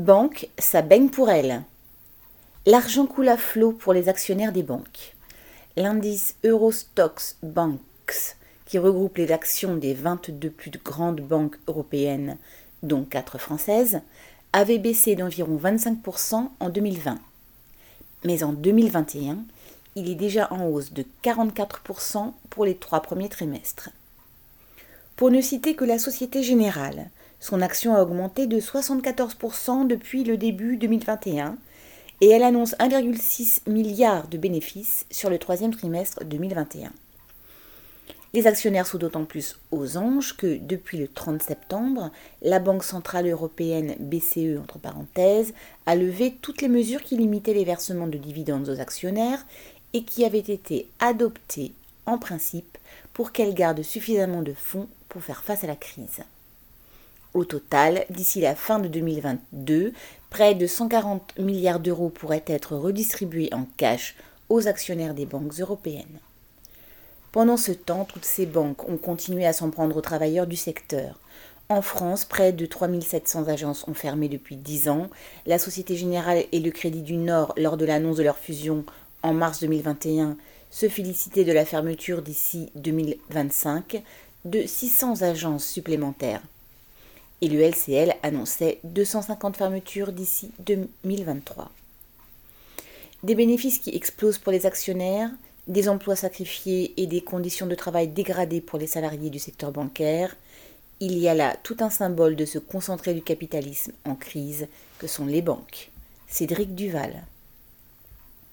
Banque, ça baigne pour elle. L'argent coule à flot pour les actionnaires des banques. L'indice Eurostox Banks, qui regroupe les actions des 22 plus grandes banques européennes, dont 4 françaises, avait baissé d'environ 25% en 2020. Mais en 2021, il est déjà en hausse de 44% pour les trois premiers trimestres. Pour ne citer que la Société Générale, son action a augmenté de 74% depuis le début 2021 et elle annonce 1,6 milliard de bénéfices sur le troisième trimestre 2021. Les actionnaires sont d'autant plus aux anges que, depuis le 30 septembre, la Banque Centrale Européenne BCE, entre parenthèses, a levé toutes les mesures qui limitaient les versements de dividendes aux actionnaires et qui avaient été adoptées en principe pour qu'elle garde suffisamment de fonds pour faire face à la crise. Au total, d'ici la fin de 2022, près de 140 milliards d'euros pourraient être redistribués en cash aux actionnaires des banques européennes. Pendant ce temps, toutes ces banques ont continué à s'en prendre aux travailleurs du secteur. En France, près de 3700 agences ont fermé depuis 10 ans. La Société Générale et le Crédit du Nord, lors de l'annonce de leur fusion en mars 2021, se félicitaient de la fermeture d'ici 2025 de 600 agences supplémentaires. Et le LCL annonçait 250 fermetures d'ici 2023. Des bénéfices qui explosent pour les actionnaires, des emplois sacrifiés et des conditions de travail dégradées pour les salariés du secteur bancaire, il y a là tout un symbole de ce concentré du capitalisme en crise que sont les banques. Cédric Duval.